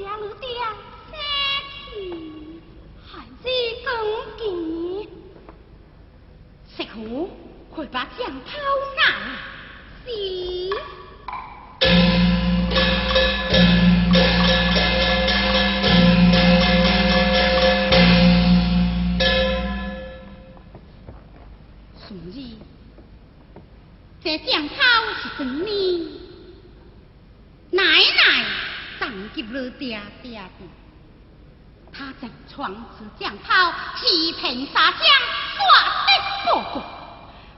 家路店再去，还是更见。媳妇，快把酱泡来。爹爹的，他在床子将炮，七品沙将，挂得不过，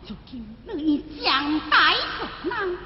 如今你将大作人。